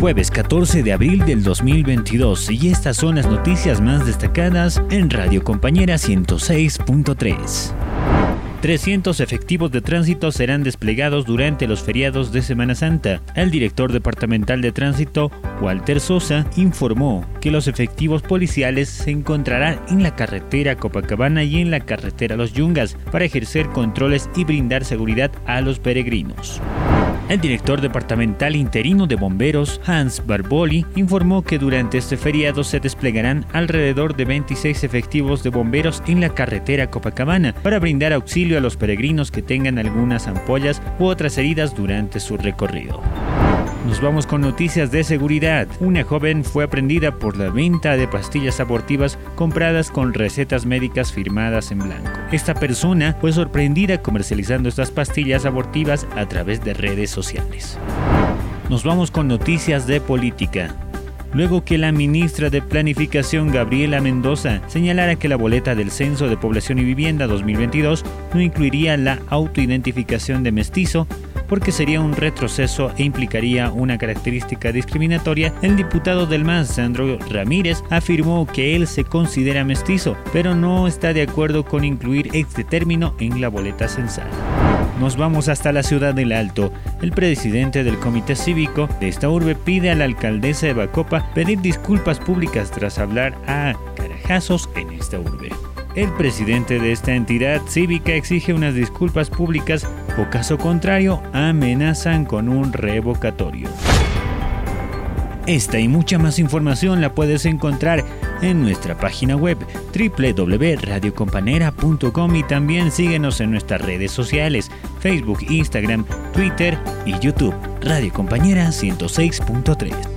Jueves 14 de abril del 2022 y estas son las noticias más destacadas en Radio Compañera 106.3. 300 efectivos de tránsito serán desplegados durante los feriados de Semana Santa. El director departamental de tránsito, Walter Sosa, informó que los efectivos policiales se encontrarán en la carretera Copacabana y en la carretera Los Yungas para ejercer controles y brindar seguridad a los peregrinos. El director departamental interino de bomberos, Hans Barboli, informó que durante este feriado se desplegarán alrededor de 26 efectivos de bomberos en la carretera Copacabana para brindar auxilio a los peregrinos que tengan algunas ampollas u otras heridas durante su recorrido. Nos vamos con noticias de seguridad. Una joven fue aprendida por la venta de pastillas abortivas compradas con recetas médicas firmadas en blanco. Esta persona fue sorprendida comercializando estas pastillas abortivas a través de redes sociales. Nos vamos con noticias de política luego que la ministra de Planificación Gabriela Mendoza señalara que la boleta del Censo de Población y Vivienda 2022 no incluiría la autoidentificación de mestizo porque sería un retroceso e implicaría una característica discriminatoria, el diputado del MAS, Sandro Ramírez, afirmó que él se considera mestizo, pero no está de acuerdo con incluir este término en la boleta censal. Nos vamos hasta la ciudad del Alto. El presidente del comité cívico de esta urbe pide a la alcaldesa de Bacopa pedir disculpas públicas tras hablar a carajazos en esta urbe. El presidente de esta entidad cívica exige unas disculpas públicas o caso contrario amenazan con un revocatorio. Esta y mucha más información la puedes encontrar en nuestra página web www.radiocompanera.com y también síguenos en nuestras redes sociales, Facebook, Instagram, Twitter y YouTube. Radio Compañera 106.3.